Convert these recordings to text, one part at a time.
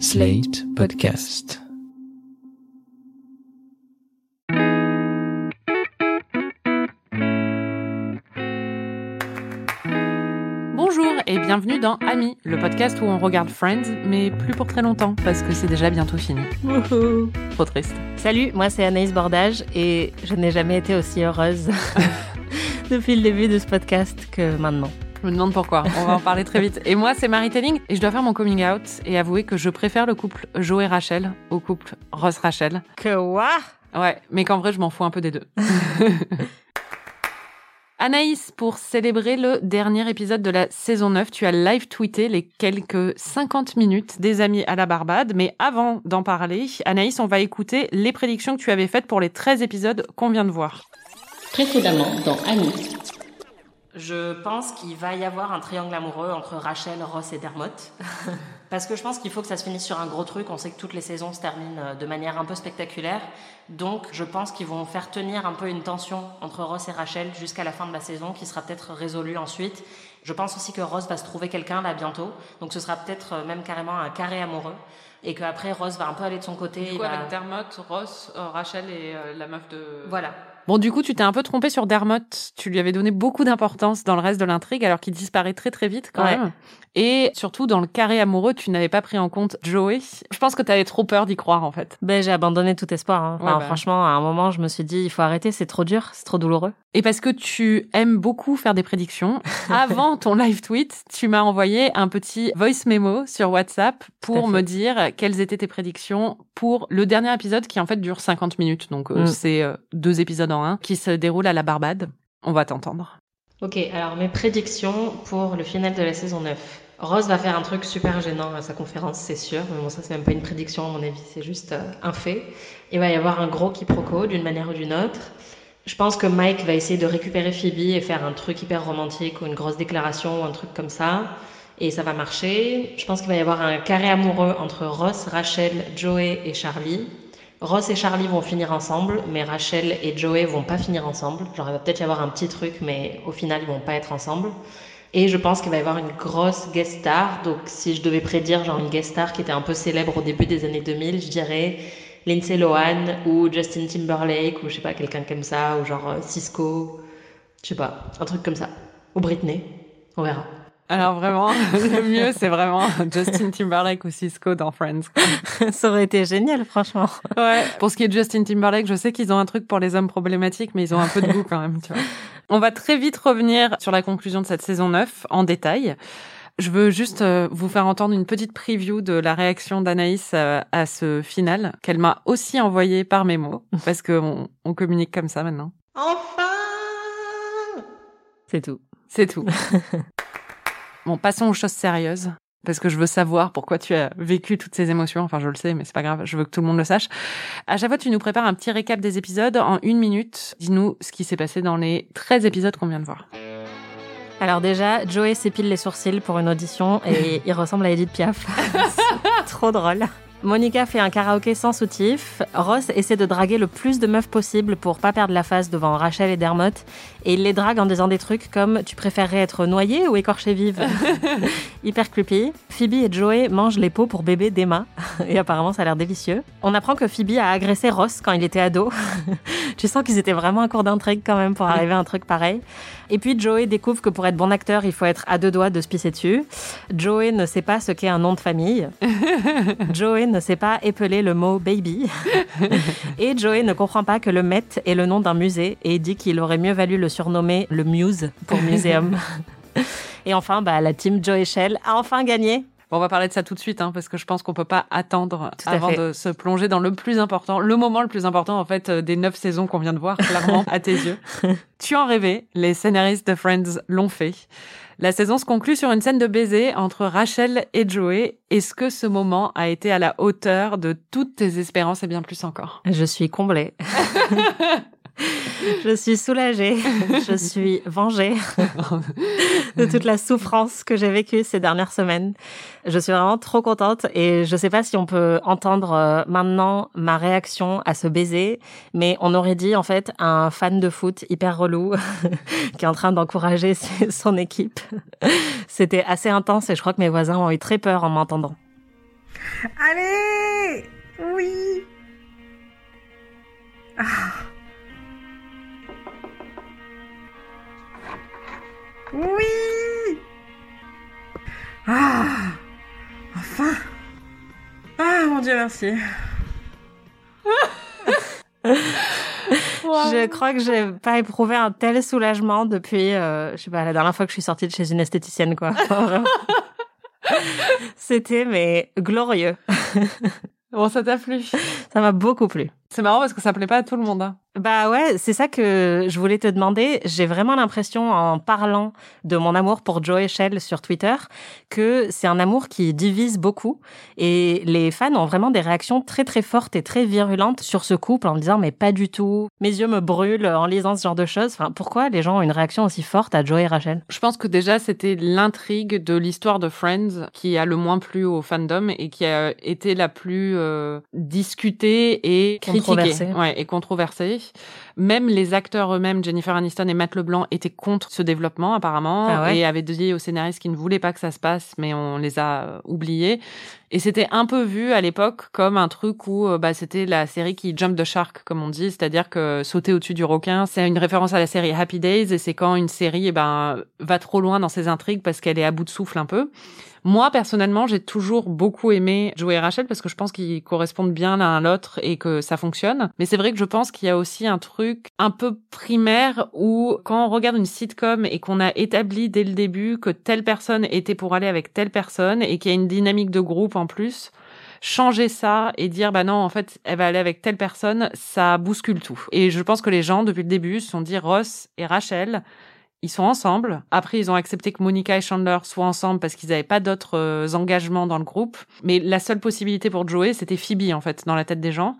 Slate Podcast. Bonjour et bienvenue dans Ami, le podcast où on regarde Friends, mais plus pour très longtemps parce que c'est déjà bientôt fini. Trop triste. Salut, moi c'est Anaïs Bordage et je n'ai jamais été aussi heureuse depuis le début de ce podcast que maintenant. Je me demande pourquoi, on va en parler très vite. Et moi c'est Marie Telling et je dois faire mon coming out et avouer que je préfère le couple Joe et Rachel au couple Ross-Rachel. Que quoi Ouais, mais qu'en vrai je m'en fous un peu des deux. Anaïs, pour célébrer le dernier épisode de la saison 9, tu as live tweeté les quelques 50 minutes des amis à la Barbade. Mais avant d'en parler, Anaïs, on va écouter les prédictions que tu avais faites pour les 13 épisodes qu'on vient de voir. Précédemment dans Annie. Je pense qu'il va y avoir un triangle amoureux entre Rachel, Ross et Dermot. Parce que je pense qu'il faut que ça se finisse sur un gros truc. On sait que toutes les saisons se terminent euh, de manière un peu spectaculaire. Donc je pense qu'ils vont faire tenir un peu une tension entre Ross et Rachel jusqu'à la fin de la saison qui sera peut-être résolue ensuite. Je pense aussi que Ross va se trouver quelqu'un là bientôt. Donc ce sera peut-être euh, même carrément un carré amoureux. Et qu'après Ross va un peu aller de son côté. Du coup, va- avec Dermot, Ross, euh, Rachel et la meuf de... Voilà. Bon, du coup, tu t'es un peu trompé sur Dermot. Tu lui avais donné beaucoup d'importance dans le reste de l'intrigue, alors qu'il disparaît très très vite quand Ouais. même. Et surtout, dans le carré amoureux, tu n'avais pas pris en compte Joey. Je pense que tu avais trop peur d'y croire, en fait. Ben, j'ai abandonné tout espoir. hein. Enfin, Ouais, bah. Franchement, à un moment, je me suis dit, il faut arrêter, c'est trop dur, c'est trop douloureux. Et parce que tu aimes beaucoup faire des prédictions, avant ton live tweet, tu m'as envoyé un petit voice memo sur WhatsApp pour me dire quelles étaient tes prédictions pour le dernier épisode qui en fait dure 50 minutes. Donc euh, Mm. c'est euh, deux épisodes un qui se déroulent à la Barbade. On va t'entendre. Ok, alors mes prédictions pour le final de la saison 9. Rose va faire un truc super gênant à sa conférence, c'est sûr. Mais bon, ça, c'est même pas une prédiction, à mon avis, c'est juste euh, un fait. Il va y avoir un gros quiproquo d'une manière ou d'une autre. Je pense que Mike va essayer de récupérer Phoebe et faire un truc hyper romantique ou une grosse déclaration ou un truc comme ça. Et ça va marcher. Je pense qu'il va y avoir un carré amoureux entre Ross, Rachel, Joey et Charlie. Ross et Charlie vont finir ensemble, mais Rachel et Joey vont pas finir ensemble. Genre, il va peut-être y avoir un petit truc, mais au final, ils vont pas être ensemble. Et je pense qu'il va y avoir une grosse guest star. Donc, si je devais prédire genre une guest star qui était un peu célèbre au début des années 2000, je dirais Lindsay Lohan ou Justin Timberlake ou je sais pas, quelqu'un comme ça, ou genre euh, Cisco. Je sais pas, un truc comme ça. Ou Britney. On verra. Alors vraiment, le mieux c'est vraiment Justin Timberlake ou Cisco dans Friends. ça aurait été génial, franchement. Ouais. Pour ce qui est de Justin Timberlake, je sais qu'ils ont un truc pour les hommes problématiques, mais ils ont un peu de goût quand même, tu vois. On va très vite revenir sur la conclusion de cette saison 9 en détail. Je veux juste euh, vous faire entendre une petite preview de la réaction d'Anaïs euh, à ce final qu'elle m'a aussi envoyé par mémo parce qu'on on communique comme ça maintenant. Enfin C'est tout. C'est tout. bon, passons aux choses sérieuses. Parce que je veux savoir pourquoi tu as vécu toutes ces émotions. Enfin, je le sais, mais c'est pas grave. Je veux que tout le monde le sache. À chaque fois, tu nous prépares un petit récap des épisodes en une minute. Dis-nous ce qui s'est passé dans les 13 épisodes qu'on vient de voir. Alors déjà, Joey s'épile les sourcils pour une audition et il ressemble à Edith Piaf. Trop drôle. Monica fait un karaoké sans soutif. Ross essaie de draguer le plus de meufs possible pour pas perdre la face devant Rachel et Dermot. Et il les drague en disant des trucs comme Tu préférerais être noyée ou écorchée vive? Hyper creepy. Phoebe et Joey mangent les pots pour bébé d'Emma. Et apparemment, ça a l'air délicieux. On apprend que Phoebe a agressé Ross quand il était ado. tu sens qu'ils étaient vraiment en cours d'intrigue quand même pour arriver à un truc pareil. Et puis Joey découvre que pour être bon acteur, il faut être à deux doigts de se pisser dessus. Joey ne sait pas ce qu'est un nom de famille. Joey ne sait pas épeler le mot baby. Et Joey ne comprend pas que le Met est le nom d'un musée et dit qu'il aurait mieux valu le surnommer le Muse pour muséum. Et enfin, bah, la team Joey Shell a enfin gagné. Bon, on va parler de ça tout de suite, hein, parce que je pense qu'on peut pas attendre avant fait. de se plonger dans le plus important, le moment le plus important, en fait, euh, des neuf saisons qu'on vient de voir, clairement, à tes yeux. Tu en rêvais, les scénaristes de Friends l'ont fait. La saison se conclut sur une scène de baiser entre Rachel et Joey. Est-ce que ce moment a été à la hauteur de toutes tes espérances et bien plus encore? Je suis comblée. Je suis soulagée. Je suis vengée de toute la souffrance que j'ai vécue ces dernières semaines. Je suis vraiment trop contente et je sais pas si on peut entendre euh, maintenant ma réaction à ce baiser, mais on aurait dit en fait un fan de foot hyper relou qui est en train d'encourager son équipe. C'était assez intense et je crois que mes voisins ont eu très peur en m'entendant. Allez Merci. Je crois que j'ai pas éprouvé un tel soulagement depuis, euh, je sais pas, la dernière fois que je suis sortie de chez une esthéticienne, quoi. C'était, mais glorieux. Bon, ça t'a plu Ça m'a beaucoup plu. C'est marrant parce que ça plaît pas à tout le monde. Hein. Bah ouais, c'est ça que je voulais te demander. J'ai vraiment l'impression, en parlant de mon amour pour Joe Shell sur Twitter, que c'est un amour qui divise beaucoup. Et les fans ont vraiment des réactions très très fortes et très virulentes sur ce couple en disant mais pas du tout. Mes yeux me brûlent en lisant ce genre de choses. Enfin, pourquoi les gens ont une réaction aussi forte à Joe et Rachel? Je pense que déjà c'était l'intrigue de l'histoire de Friends qui a le moins plu au fandom et qui a été la plus euh, discutée et critiquée Ouais, et controversée. Merci. Même les acteurs eux-mêmes, Jennifer Aniston et Matt LeBlanc, étaient contre ce développement apparemment Ah ouais et avaient dit aux scénaristes qu'ils ne voulaient pas que ça se passe, mais on les a euh, oubliés. Et c'était un peu vu à l'époque comme un truc où euh, bah, c'était la série qui jump the shark, comme on dit, c'est-à-dire que sauter au-dessus du requin, c'est une référence à la série Happy Days et c'est quand une série eh ben, va trop loin dans ses intrigues parce qu'elle est à bout de souffle un peu. Moi, personnellement, j'ai toujours beaucoup aimé Joey et Rachel parce que je pense qu'ils correspondent bien l'un à l'autre et que ça fonctionne. Mais c'est vrai que je pense qu'il y a aussi un truc un peu primaire où quand on regarde une sitcom et qu'on a établi dès le début que telle personne était pour aller avec telle personne et qu'il y a une dynamique de groupe en plus, changer ça et dire bah non en fait elle va aller avec telle personne ça bouscule tout et je pense que les gens depuis le début se sont dit Ross et Rachel ils sont ensemble. Après, ils ont accepté que Monica et Chandler soient ensemble parce qu'ils n'avaient pas d'autres euh, engagements dans le groupe. Mais la seule possibilité pour Joey, c'était Phoebe, en fait, dans la tête des gens.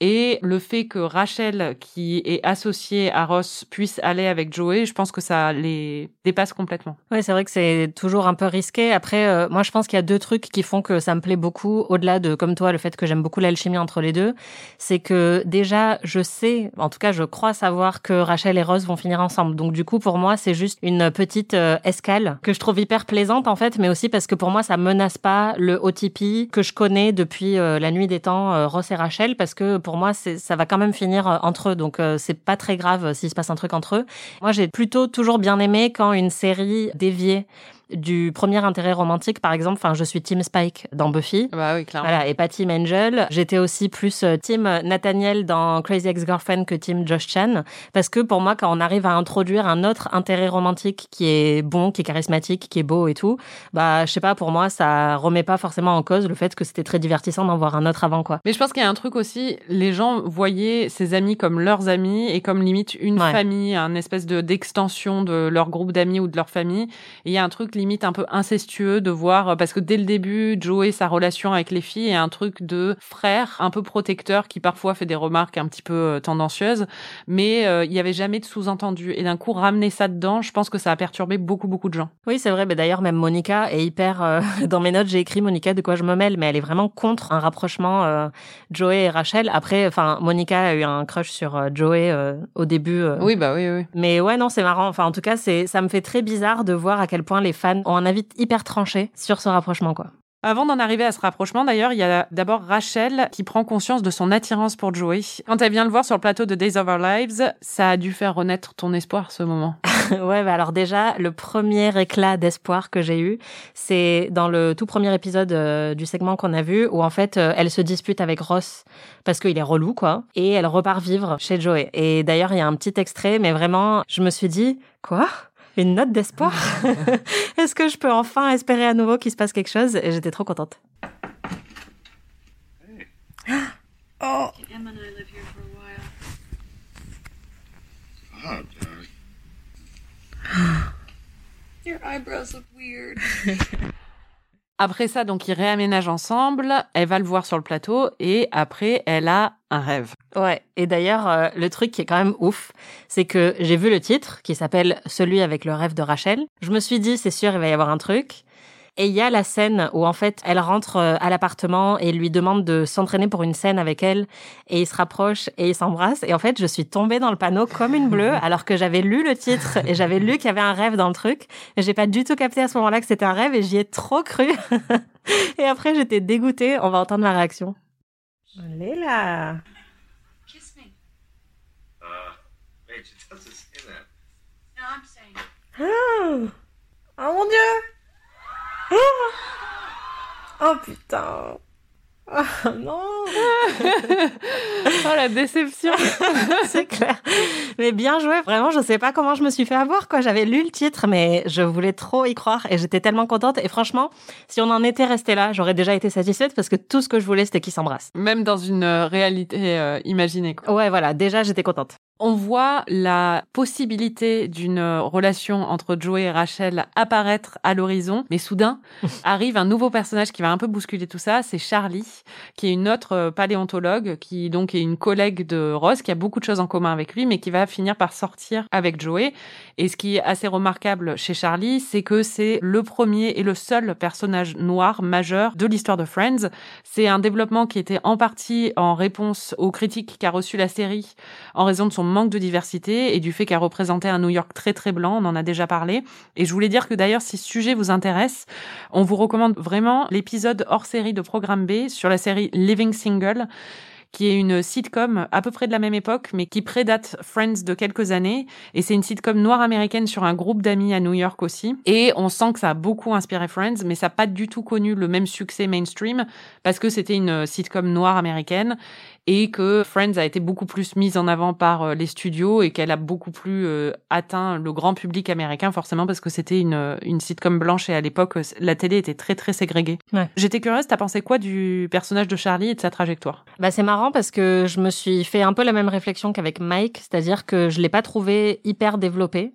Et le fait que Rachel, qui est associée à Ross, puisse aller avec Joey, je pense que ça les dépasse complètement. Ouais, c'est vrai que c'est toujours un peu risqué. Après, euh, moi, je pense qu'il y a deux trucs qui font que ça me plaît beaucoup, au-delà de, comme toi, le fait que j'aime beaucoup l'alchimie entre les deux. C'est que déjà, je sais, en tout cas, je crois savoir que Rachel et Ross vont finir ensemble. Donc, du coup, pour moi, c'est juste une petite euh, escale que je trouve hyper plaisante, en fait, mais aussi parce que pour moi, ça menace pas le OTP que je connais depuis euh, la nuit des temps, Ross et Rachel, parce que pour moi, ça va quand même finir euh, entre eux. Donc, euh, c'est pas très grave euh, s'il se passe un truc entre eux. Moi, j'ai plutôt toujours bien aimé quand une série déviée du premier intérêt romantique, par exemple, enfin, je suis Team Spike dans Buffy. Bah oui, clairement. Voilà, et pas Team Angel. J'étais aussi plus euh, Team Nathaniel dans Crazy Ex-Girlfriend que Team Josh Chan. Parce que pour moi, quand on arrive à introduire un autre intérêt romantique qui est bon, qui est charismatique, qui est beau et tout, bah, je sais pas, pour moi, ça remet pas forcément en cause le fait que c'était très divertissant d'en voir un autre avant, quoi. Mais je pense qu'il y a un truc aussi, les gens voyaient ces amis comme leurs amis et comme limite une Ouais. famille, un espèce de d'extension de leur groupe d'amis ou de leur famille. Et il y a un truc limite un peu incestueux de voir, parce que dès le début, Joey, sa relation avec les filles est un truc de frère un peu protecteur qui parfois fait des remarques un petit peu euh, tendancieuses, mais euh, il y avait jamais de sous-entendu. Et d'un coup, ramener ça dedans, je pense que ça a perturbé beaucoup, beaucoup de gens. Oui, c'est vrai. Mais d'ailleurs, même Monica est hyper. euh, dans mes notes, j'ai écrit Monica de quoi je me mêle, mais elle est vraiment contre un rapprochement euh, Joey et Rachel. Après, enfin, Monica a eu un crush sur euh, Joey euh, au début. euh, Oui, bah oui, oui. Mais ouais, non, c'est marrant. Enfin, en tout cas, c'est, ça me fait très bizarre de voir à quel point les fans ont un avis hyper tranché sur ce rapprochement, quoi. Avant d'en arriver à ce rapprochement, d'ailleurs, il y a d'abord Rachel qui prend conscience de son attirance pour Joey. Quand elle vient le voir sur le plateau de Days of Our Lives, ça a dû faire renaître ton espoir, ce moment. ouais, bah alors déjà, le premier éclat d'espoir que j'ai eu, c'est dans le tout premier épisode euh, du segment qu'on a vu, où en fait, euh, elle se dispute avec Ross parce qu'il est relou, quoi, et elle repart vivre chez Joey. Et d'ailleurs, il y a un petit extrait, mais vraiment, je me suis dit, quoi? Une note d'espoir Est-ce que je peux enfin espérer à nouveau qu'il se passe quelque chose? Et j'étais trop contente. Oh Emma and I live here for a while. Oh, darling. Your eyebrows look weird. Après ça, donc, ils réaménagent ensemble, elle va le voir sur le plateau, et après, elle a un rêve. Ouais, et d'ailleurs, euh, le truc qui est quand même ouf, c'est que j'ai vu le titre qui s'appelle Celui avec le rêve de Rachel. Je me suis dit, c'est sûr, il va y avoir un truc. Et il y a la scène où en fait elle rentre euh, à l'appartement et lui demande de s'entraîner pour une scène avec elle et ils se rapprochent et ils s'embrassent et en fait je suis tombée dans le panneau comme une bleue alors que j'avais lu le titre et j'avais lu qu'il y avait un rêve dans le truc et j'ai pas du tout capté à ce moment-là que c'était un rêve et j'y ai trop cru. et après j'étais dégoûtée, on va entendre ma réaction. Allez là. Saying. Oh, oh mon dieu. Oh, putain. Oh non. Oh la déception. c'est clair. Mais bien joué. Vraiment, je sais pas comment je me suis fait avoir, quoi. J'avais lu le titre, mais je voulais trop y croire et j'étais tellement contente. Et franchement, si on en était resté là, j'aurais déjà été satisfaite parce que tout ce que je voulais, c'était qu'ils s'embrassent. Même dans une euh, réalité euh, imaginée. Quoi. Ouais, voilà. Déjà, j'étais contente. On voit la possibilité d'une euh, relation entre Joey et Rachel apparaître à l'horizon, mais soudain arrive un nouveau personnage qui va un peu bousculer tout ça, c'est Charlie, qui est une autre euh, paléontologue, qui donc est une collègue de Ross, qui a beaucoup de choses en commun avec lui, mais qui va finir par sortir avec Joey. Et ce qui est assez remarquable chez Charlie, c'est que c'est le premier et le seul personnage noir majeur de l'histoire de Friends. C'est un développement qui était en partie en réponse aux critiques qu'a reçu la série en raison de son manque de diversité et du fait qu'elle représentait un New York très très blanc, on en a déjà parlé. Et je voulais dire que d'ailleurs, si ce sujet vous intéresse, on vous recommande vraiment l'épisode hors série de Programme B sur la série Living Single qui est une sitcom à peu près de la même époque, mais qui prédate Friends de quelques années. Et c'est une sitcom noire américaine sur un groupe d'amis à New York aussi. Et on sent que ça a beaucoup inspiré Friends, mais ça n'a pas du tout connu le même succès mainstream parce que c'était une sitcom noire américaine et que Friends a été beaucoup plus mise en avant par euh, les studios et qu'elle a beaucoup plus euh, atteint le grand public américain forcément parce que c'était une, une sitcom blanche et à l'époque la télé était très très ségrégée. Ouais. J'étais curieuse, t'as pensé quoi du personnage de Charlie et de sa trajectoire? Bah, c'est marrant parce que je me suis fait un peu la même réflexion qu'avec Mike, c'est-à-dire que je l'ai pas trouvé hyper développé.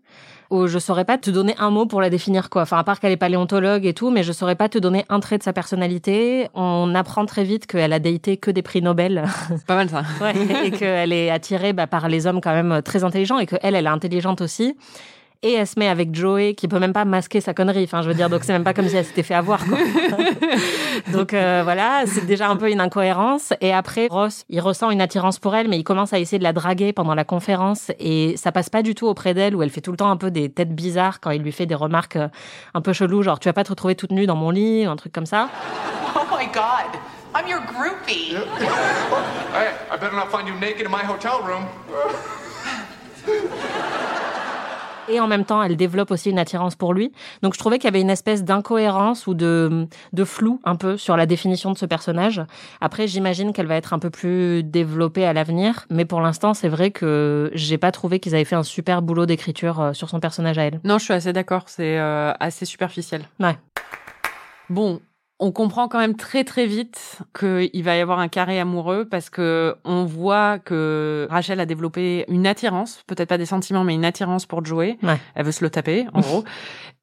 Ou je saurais pas te donner un mot pour la définir quoi. Enfin à part qu'elle est paléontologue et tout, mais je saurais pas te donner un trait de sa personnalité. On apprend très vite qu'elle a daté que des prix Nobel. C'est pas mal ça. Ouais, et qu'elle est attirée bah, par les hommes quand même très intelligents et qu'elle, elle est intelligente aussi. Et elle se met avec Joey qui peut même pas masquer sa connerie. Enfin, je veux dire, donc c'est même pas comme si elle s'était fait avoir. Quoi. donc euh, voilà, c'est déjà un peu une incohérence. Et après, Ross, il ressent une attirance pour elle, mais il commence à essayer de la draguer pendant la conférence et ça passe pas du tout auprès d'elle où elle fait tout le temps un peu des têtes bizarres quand il lui fait des remarques euh, un peu cheloues, genre tu vas pas te retrouver toute nue dans mon lit, ou un truc comme ça. Oh my god, I'm your groupie. Hey, I better not find you naked in my hotel room. et en même temps elle développe aussi une attirance pour lui. Donc je trouvais qu'il y avait une espèce d'incohérence ou de, de flou un peu sur la définition de ce personnage. Après j'imagine qu'elle va être un peu plus développée à l'avenir, mais pour l'instant c'est vrai que j'ai pas trouvé qu'ils avaient fait un super boulot d'écriture euh, sur son personnage à elle. Non, je suis assez d'accord, c'est euh, assez superficiel. Ouais. Bon, on comprend quand même très très vite qu'il va y avoir un carré amoureux parce que on voit que Rachel a développé une attirance, peut-être pas des sentiments, mais une attirance pour Joey. Ouais. Elle veut se le taper, en gros.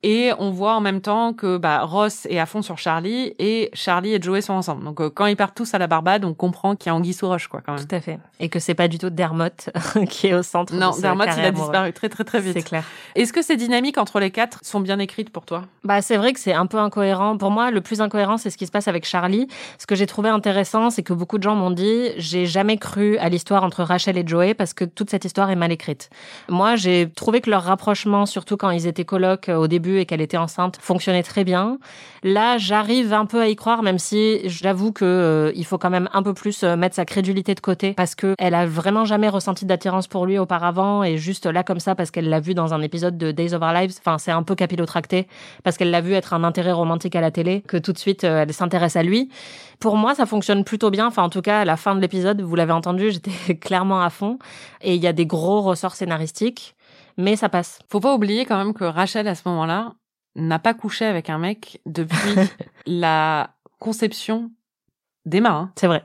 Et on voit en même temps que bah, Ross est à fond sur Charlie et Charlie et Joey sont ensemble. Donc euh, quand ils partent tous à la Barbade, on comprend qu'il y a Anguille sous roche, quoi, quand même. Tout à fait. Et que c'est pas du tout Dermot qui est au centre Non, de Dermot, il a disparu très très très vite. C'est clair. Est-ce que ces dynamiques entre les quatre sont bien écrites pour toi? Bah, c'est vrai que c'est un peu incohérent. Pour moi, le plus incohérent, c'est ce qui se passe avec Charlie. Ce que j'ai trouvé intéressant, c'est que beaucoup de gens m'ont dit, j'ai jamais cru à l'histoire entre Rachel et Joey parce que toute cette histoire est mal écrite. Moi, j'ai trouvé que leur rapprochement, surtout quand ils étaient colocs euh, au début et qu'elle était enceinte, fonctionnait très bien. Là, j'arrive un peu à y croire, même si j'avoue que euh, il faut quand même un peu plus euh, mettre sa crédulité de côté parce que elle a vraiment jamais ressenti d'attirance pour lui auparavant et juste là comme ça parce qu'elle l'a vu dans un épisode de Days of Our Lives. Enfin, c'est un peu capillotracté parce qu'elle l'a vu être un intérêt romantique à la télé que tout de suite euh, elle s'intéresse à lui. Pour moi, ça fonctionne plutôt bien. Enfin, en tout cas, à la fin de l'épisode, vous l'avez entendu, j'étais clairement à fond et il y a des gros ressorts scénaristiques, mais ça passe. Faut pas oublier quand même que Rachel, à ce moment-là, n'a pas couché avec un mec depuis la conception d'Emma. hein. C'est vrai.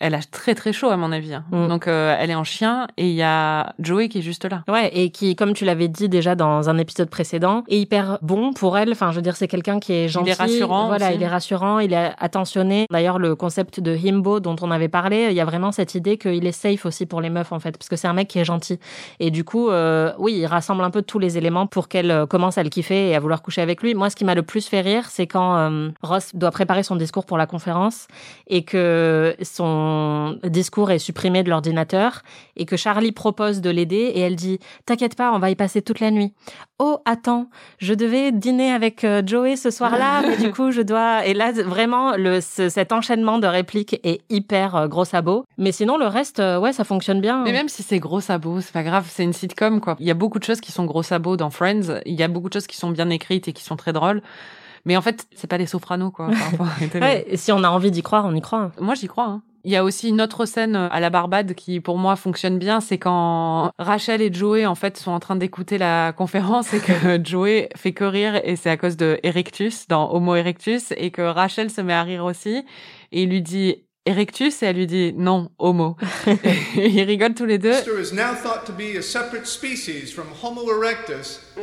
Elle a très très chaud à mon avis. hein. Mm. Donc euh, elle est en chien et il y a Joey qui est juste là. Ouais, et qui, comme tu l'avais dit déjà dans un épisode précédent, est hyper bon pour elle. Enfin, je veux dire, c'est quelqu'un qui est gentil. rassurant Voilà, aussi. il est rassurant, il est attentionné. D'ailleurs, le concept de himbo dont on avait parlé, il y a vraiment cette idée qu'il est safe aussi pour les meufs, en fait, parce que c'est un mec qui est gentil. Et du coup, euh, oui, il rassemble un peu tous les éléments pour qu'elle euh, commence à le kiffer et à vouloir coucher avec lui. Moi, ce qui m'a le plus fait rire, c'est quand euh, Ross doit préparer son discours pour la conférence et que son discours est supprimé de l'ordinateur et que Charlie propose de l'aider et elle dit T'inquiète pas, on va y passer toute la nuit. Oh, attends, je devais dîner avec euh, Joey ce soir-là, mais du coup, je dois. Et là, vraiment, le, ce- cet enchaînement de répliques est hyper euh, gros sabot. Mais sinon, le reste, euh, ouais, ça fonctionne bien. Mais même si c'est gros sabots, c'est pas grave, c'est une sitcom quoi. Il y a beaucoup de choses qui sont gros sabots dans Friends, il y a beaucoup de choses qui sont bien écrites et qui sont très drôles. Mais en fait, c'est pas les sopranos quoi. Ouais, si on a envie d'y croire, on y croit. Moi, j'y crois. hein. Il y a aussi une autre scène à la Barbade qui, pour moi, fonctionne bien. C'est quand Rachel et Joey, en fait, sont en train d'écouter la conférence et que Joey fait que rire et c'est à cause de Erectus dans Homo Erectus et que Rachel se met à rire aussi et il lui dit Erectus et elle lui dit non, Homo. et ils rigolent tous les deux. Is now thought to be a separate species from Homo erectus.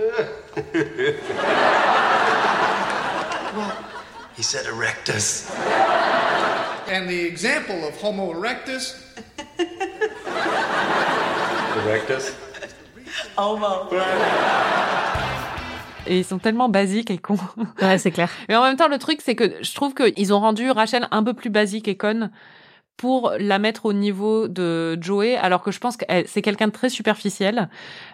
He said erectus. And the example of Homo erectus Erectus? Homo. Et ils sont tellement basiques et cons. Ouais, c'est clair. Mais en même temps, le truc, c'est que je trouve qu'ils ont rendu Rachel un peu plus basique et conne pour la mettre au niveau de Joey, alors que je pense que elle- c'est quelqu'un de très superficiel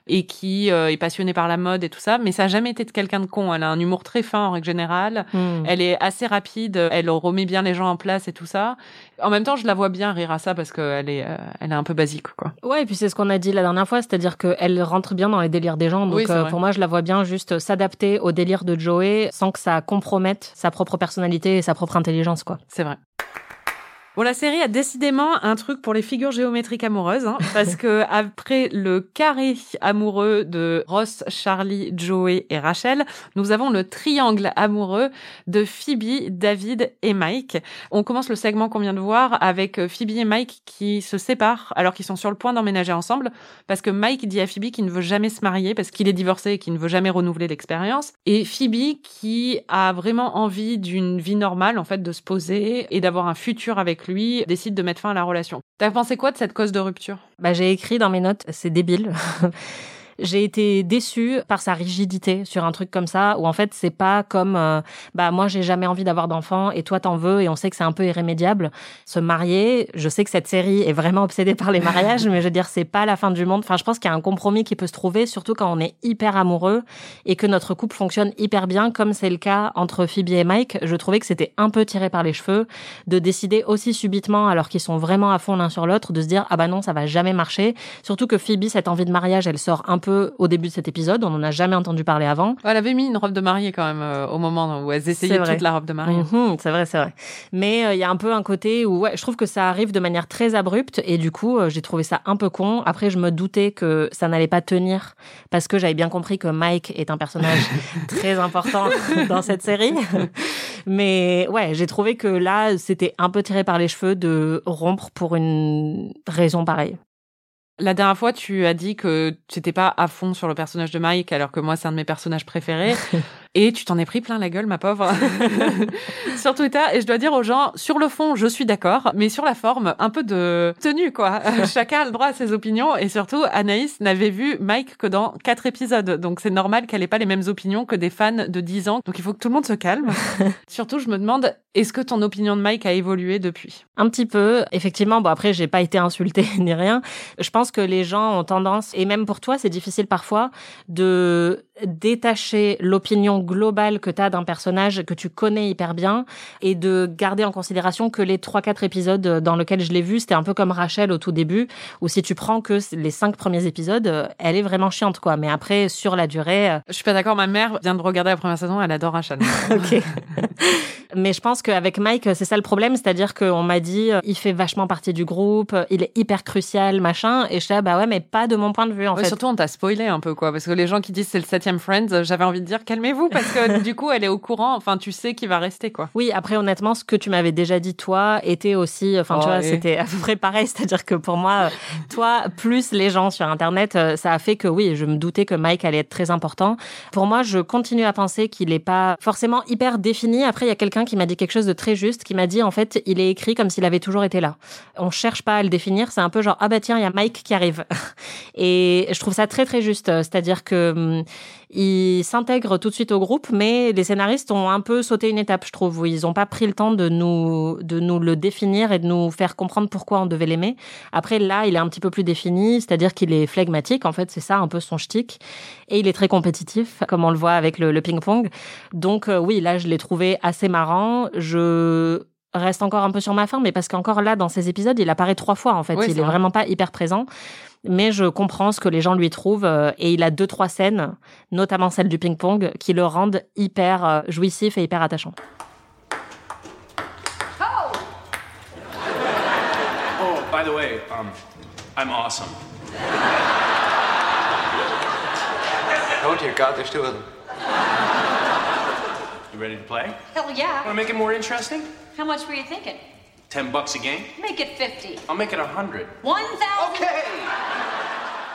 et qui euh, est passionné par la mode et tout ça, mais ça a jamais été de quelqu'un de con. Elle a un humour très fin en règle générale. Hmm. Elle est assez rapide, elle remet bien les gens en place et tout ça. En même temps, je la vois bien rire à ça parce qu'elle est, euh, elle est un peu basique, quoi. Ouais, et puis c'est ce qu'on a dit la dernière fois, c'est-à-dire qu'elle rentre bien dans les délires des gens. Donc Oui, euh, pour moi, je la vois bien juste s'adapter au délire de Joey sans que ça compromette sa propre personnalité et sa propre intelligence, quoi. C'est vrai. Bon, la série a décidément un truc pour les figures géométriques amoureuses, hein, parce que après le carré amoureux de Ross, Charlie, Joey et Rachel, nous avons le triangle amoureux de Phoebe, David et Mike. On commence le segment qu'on vient de voir avec euh, Phoebe et Mike qui se séparent alors qu'ils sont sur le point d'emménager ensemble, parce que Mike dit à Phoebe qu'il ne veut jamais se marier parce qu'il est divorcé et qu'il ne veut jamais renouveler l'expérience, et Phoebe qui a vraiment envie d'une vie normale, en fait, de se poser et d'avoir un futur avec lui, décide de mettre fin à la relation. T'as pensé quoi de cette cause de rupture? Bah, j'ai écrit dans mes notes, c'est débile. j'ai été déçue par sa rigidité sur un truc comme ça, où en fait, c'est pas comme, euh, bah, moi, j'ai jamais envie d'avoir d'enfant et toi, t'en veux et on sait que c'est un peu irrémédiable. Se marier, je sais que cette série est vraiment obsédée par les mariages, mais je veux dire, c'est pas la fin du monde. Enfin, je pense qu'il y a un compromis qui peut se trouver, surtout quand on est hyper amoureux et que notre couple fonctionne hyper bien, comme c'est le cas entre Phoebe et Mike. Je trouvais que c'était un peu tiré par les cheveux de décider aussi subitement, alors qu'ils sont vraiment à fond l'un sur l'autre, de se dire, ah bah non, ça va jamais marcher. Surtout que Phoebe, cette envie de mariage, elle sort un peu au début de cet épisode. On n'en a jamais entendu parler avant. Elle avait mis une robe de mariée quand même euh, au moment où elles essayaient toute la robe de mariée. Mhm, c'est vrai, c'est vrai. Mais euh, il y a un peu un côté où ouais, je trouve que ça arrive de manière très abrupte et du coup, euh, j'ai trouvé ça un peu con. Après, je me doutais que ça n'allait pas tenir parce que j'avais bien compris que Mike est un personnage très important dans cette série. Mais ouais, j'ai trouvé que là, c'était un peu tiré par les cheveux de rompre pour une raison pareille. La dernière fois, tu as dit que tu n'étais pas à fond sur le personnage de Mike, alors que moi, c'est un de mes personnages préférés. Et tu t'en es pris plein la gueule, ma pauvre, sur Twitter. Et je dois dire aux gens, sur le fond, je suis d'accord, mais sur la forme, un peu de tenue, quoi. Chacun a le droit à ses opinions. Et surtout, Anaïs n'avait vu Mike que dans quatre épisodes. Donc c'est normal qu'elle ait pas les mêmes opinions que des fans de 10 ans. Donc il faut que tout le monde se calme. surtout, je me demande, est-ce que ton opinion de Mike a évolué depuis? Un petit peu, effectivement. Bon, après, j'ai pas été insultée ni rien. Je pense que les gens ont tendance, et même pour toi, c'est difficile parfois, de détacher l'opinion globale que tu as d'un personnage que tu connais hyper bien et de garder en considération que les trois quatre épisodes dans lesquels je l'ai vu, c'était un peu comme Rachel au tout début, où si tu prends que les cinq premiers épisodes, elle est vraiment chiante, quoi. Mais après, sur la durée, euh, Je suis pas d'accord, ma mère vient de regarder la première saison, elle adore Rachel. Ok. Mais je pense qu'avec Mike, c'est ça le problème, c'est-à-dire qu'on m'a dit, euh, il fait vachement partie du groupe, euh, il est hyper crucial, machin, et je suis là, bah ouais, mais pas de mon point de vue, en Ouais, fait. Surtout, on t'a spoilé un peu, quoi, parce que les gens qui disent c'est le septième Friends, j'avais envie de dire calmez-vous, parce que du coup, elle est au courant. Enfin, tu sais qu'il va rester, quoi. Oui, après, honnêtement, ce que tu m'avais déjà dit, toi, était aussi. Enfin, tu Oh, vois, et- c'était à peu près pareil. C'est-à-dire que pour moi, euh, toi, plus les gens sur Internet, euh, ça a fait que oui, je me doutais que Mike allait être très important. Pour moi, je continue à penser qu'il n'est pas forcément hyper défini. Après, il y a quelqu'un qui m'a dit quelque chose de très juste, qui m'a dit, en fait, il est écrit comme s'il avait toujours été là. On cherche pas à le définir. C'est un peu genre, ah bah tiens, il y a Mike qui arrive. Et je trouve ça très, très juste. C'est-à-dire que hum, il s'intègre tout de suite au groupe, mais les scénaristes ont un peu sauté une étape, je trouve, ils n'ont pas pris le temps de nous, de nous le définir et de nous faire comprendre pourquoi on devait l'aimer. Après, là, il est un petit peu plus défini, c'est-à-dire qu'il est flegmatique, en fait, c'est ça un peu son shtick. Et il est très compétitif, comme on le voit avec le, le ping-pong. Donc, euh, oui, là, je l'ai trouvé assez marrant. Je reste encore un peu sur ma faim, mais parce qu'encore là, dans ces épisodes, il apparaît trois fois, en fait. Oui, il est vrai. vraiment pas hyper présent. Mais je comprends ce que les gens lui trouvent euh, et il a deux trois scènes, notamment celle du ping-pong, qui le rendent hyper euh, jouissif et hyper attachant. Oh, by the way, um, I'm awesome. Oh dear God, there's two of them. You ready to play? Hell yeah. Want to make it more interesting? How much were you thinking? Ten bucks a game? Make it 50. I'll make it a hundred. 1,000.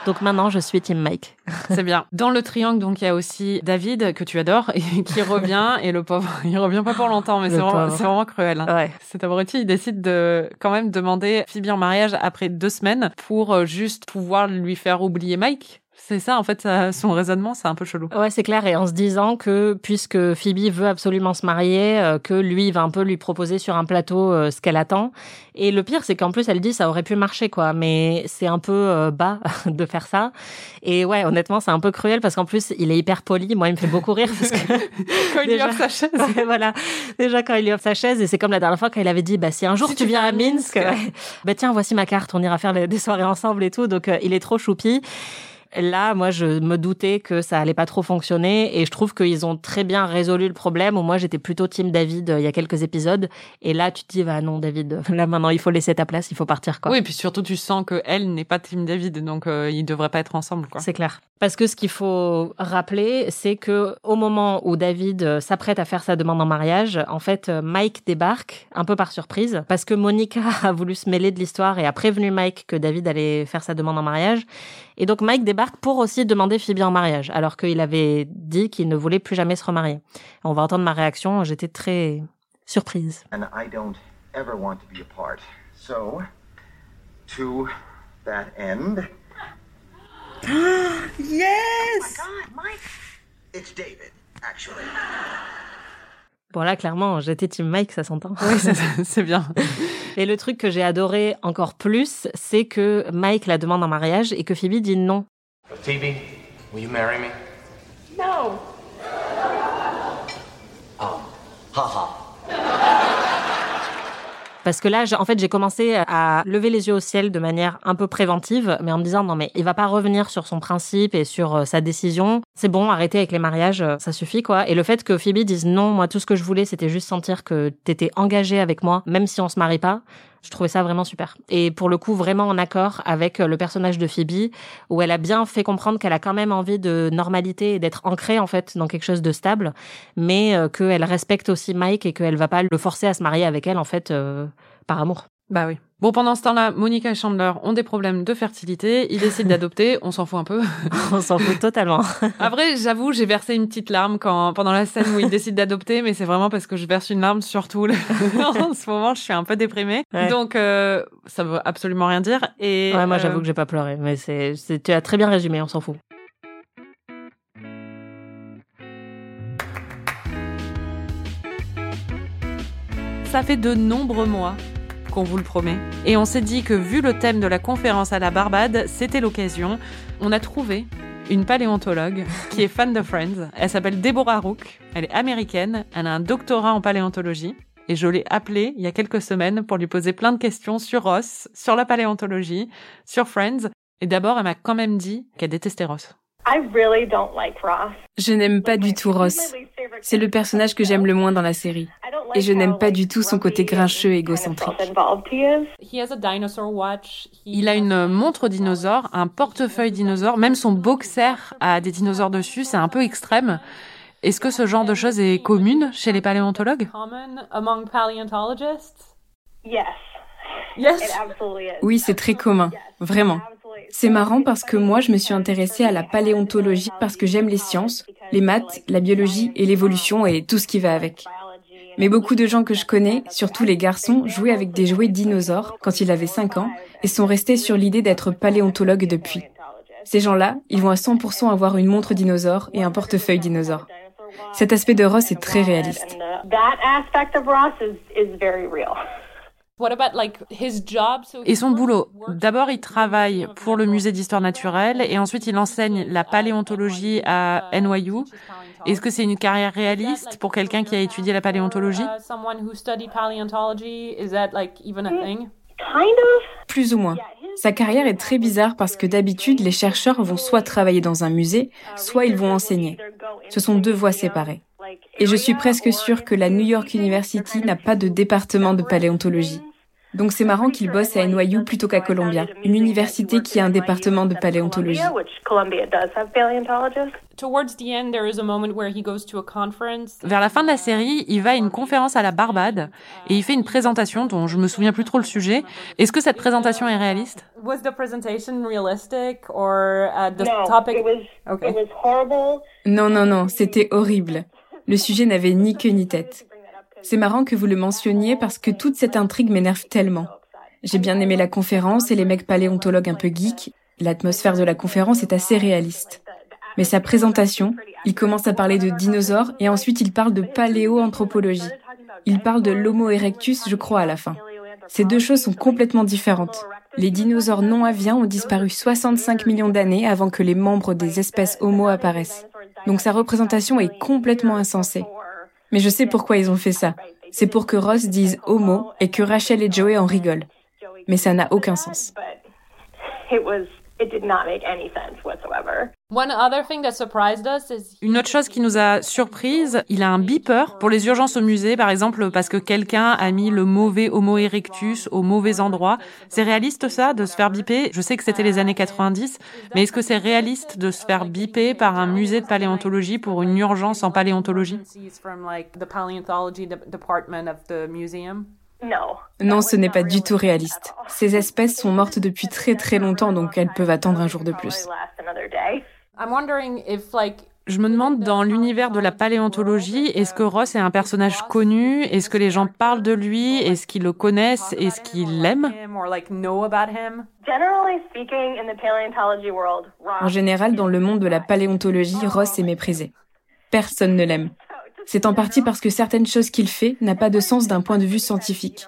Donc maintenant, je suis Team Mike. C'est bien. Dans le triangle, donc, il y a aussi David, que tu adores, et qui revient, et le pauvre, il revient pas pour longtemps, mais c'est vraiment, vraiment cruel. hein. Ouais. Cet abruti, il décide de quand même demander Phoebe en mariage après deux semaines pour euh, juste pouvoir lui faire oublier Mike. C'est ça, en fait, ça- son raisonnement, c'est un peu chelou. Ouais, c'est clair. Et en se disant que puisque Phoebe veut absolument se marier, euh, que lui va un peu lui proposer sur un plateau euh, ce qu'elle attend. Et le pire, c'est qu'en plus, elle dit ça aurait pu marcher, quoi. Mais c'est un peu euh, bas de faire ça. Et ouais, honnêtement, c'est un peu cruel parce qu'en plus, il est hyper poli. Moi, il me fait beaucoup rire parce que Quand il lui offre sa chaise. Ouais, voilà. Déjà, quand il lui offre sa chaise, et c'est comme la dernière fois quand il avait dit, bah, si un jour Si tu viens à Minsk, Minsk. ouais. bah, tiens, voici ma carte, on ira faire les- des soirées ensemble et tout. Donc, il est trop choupi. Là, moi, je me doutais que ça allait pas trop fonctionner et je trouve qu'ils ont très bien résolu le problème. Moi, j'étais plutôt team David euh, il y a quelques épisodes. Et là, tu te dis, bah non, David, là maintenant, il faut laisser ta place, il faut partir, quoi. Oui, et puis surtout, tu sens que elle n'est pas Team David, donc euh, ils devraient pas être ensemble, quoi. C'est clair. Parce que ce qu'il faut rappeler, c'est que au moment où David euh, s'apprête à faire sa demande en mariage, en fait, euh, Mike débarque un peu par surprise parce que Monica a voulu se mêler de l'histoire et a prévenu Mike que David allait faire sa demande en mariage. Et donc Mike débarque pour aussi demander Phoebe en mariage, alors qu'il avait dit qu'il ne voulait plus jamais se remarier. On va entendre ma réaction. J'étais très surprise. and I don't ever want to be apart. So, to that end, Yes! God, Mike, it's David, actually. Bon là, clairement, j'étais team Mike, ça s'entend. Oui, c'est- bien. Et le truc que j'ai adoré encore plus, c'est que Mike la demande en mariage et que Phoebe dit non. Phoebe, will you marry me? No. Haha. Parce que là, en fait, j'ai commencé à lever les yeux au ciel de manière un peu préventive, mais en me disant non, mais il va pas revenir sur son principe et sur euh, sa décision. C'est bon, arrêtez avec les mariages, euh, ça suffit quoi. Et le fait que Phoebe dise non, moi tout ce que je voulais, c'était juste sentir que t'étais engagé avec moi, même si on se marie pas. Je trouvais ça vraiment super. Et pour le coup, vraiment en accord avec euh, le personnage de Phoebe, où elle a bien fait comprendre qu'elle a quand même envie de normalité et d'être ancrée en fait dans quelque chose de stable, mais euh, qu'elle respecte aussi Mike et qu'elle va pas le forcer à se marier avec elle en fait euh, par amour. Bah oui. Bon, pendant ce temps-là, Monica et Chandler ont des problèmes de fertilité. Ils décident d'adopter. On s'en fout un peu. On s'en fout totalement. Après, j'avoue, j'ai versé une petite larme quand, pendant la scène où ils décident d'adopter, mais c'est vraiment parce que je verse une larme surtout. en ce moment, je suis un peu déprimée. Ouais. Donc, euh, ça veut absolument rien dire. Et, Ouais, moi euh, j'avoue que j'ai pas pleuré, mais c'est- tu as très bien résumé, on s'en fout. Ça fait de nombreux mois qu'on vous le promet. Et on s'est dit que vu le thème de la conférence à la Barbade, c'était l'occasion. On a trouvé une paléontologue qui est fan de Friends. Elle s'appelle Deborah Rook. Elle est américaine. Elle a un doctorat en paléontologie. Et je l'ai appelée il y a quelques semaines pour lui poser plein de questions sur Ross, sur la paléontologie, sur Friends. Et d'abord, elle m'a quand même dit qu'elle détestait Ross. I really don't like Ross. Je n'aime pas du tout Ross. C'est le personnage que j'aime le moins dans la série. Et je n'aime pas du tout son côté grincheux et égocentrique. Il a une montre dinosaure, un portefeuille dinosaure, même son boxer a des dinosaures dessus, c'est un peu extrême. Est-ce que ce genre de choses est commune chez les paléontologues? Oui, c'est très commun, vraiment. C'est marrant parce que moi, je me suis intéressée à la paléontologie parce que j'aime les sciences, les maths, la biologie et l'évolution et tout ce qui va avec. Mais beaucoup de gens que je connais, surtout les garçons, jouaient avec des jouets dinosaures quand ils avaient 5 ans et sont restés sur l'idée d'être paléontologues depuis. Ces gens-là, ils vont à 100% avoir une montre dinosaure et un portefeuille dinosaure. Cet aspect de Ross est très réaliste. Et son boulot. D'abord, il travaille pour le musée d'histoire naturelle et ensuite il enseigne la paléontologie à NYU. Est-ce que c'est une carrière réaliste pour quelqu'un qui a étudié la paléontologie? Plus ou moins. Sa carrière est très bizarre parce que d'habitude, les chercheurs vont soit travailler dans un musée, soit ils vont enseigner. Ce sont deux voies séparées. Et je suis presque sûre que la New York University n'a pas de département de paléontologie. Donc c'est marrant qu'il bosse à NYU plutôt qu'à Columbia, une université qui a un département de paléontologie. Vers la fin de la série, il va à une conférence à la Barbade et il fait une présentation dont je me souviens plus trop le sujet. Est-ce que cette présentation est réaliste? Non, non, non, c'était horrible. Le sujet n'avait ni queue ni tête. C'est marrant que vous le mentionniez parce que toute cette intrigue m'énerve tellement. J'ai bien aimé la conférence et les mecs paléontologues un peu geeks. L'atmosphère de la conférence est assez réaliste. Mais sa présentation, il commence à parler de dinosaures et ensuite il parle de paléoanthropologie. Il parle de l'Homo erectus, je crois, à la fin. Ces deux choses sont complètement différentes. Les dinosaures non aviens ont disparu 65 millions d'années avant que les membres des espèces Homo apparaissent. Donc sa représentation est complètement insensée. Mais je sais pourquoi ils ont fait ça. C'est pour que Ross dise homo et que Rachel et Joey en rigolent. Mais ça n'a aucun sens. Une autre chose qui nous a surprise, il a un beeper pour les urgences au musée, par exemple, parce que quelqu'un a mis le mauvais Homo erectus au mauvais endroit. C'est réaliste ça, de se faire biper? Je sais que c'était les années 90, mais est-ce que c'est réaliste de se faire biper par un musée de paléontologie pour une urgence en paléontologie? Non, ce n'est pas du tout réaliste. Ces espèces sont mortes depuis très très longtemps, donc elles peuvent attendre un jour de plus. Je me demande, dans l'univers de la paléontologie, est-ce que Ross est un personnage connu? Est-ce que les gens parlent de lui? Est-ce qu'ils le connaissent? Est-ce qu'ils l'aiment? En général, dans le monde de la paléontologie, Ross est méprisé. Personne ne l'aime. C'est en partie parce que certaines choses qu'il fait n'a pas de sens d'un point de vue scientifique.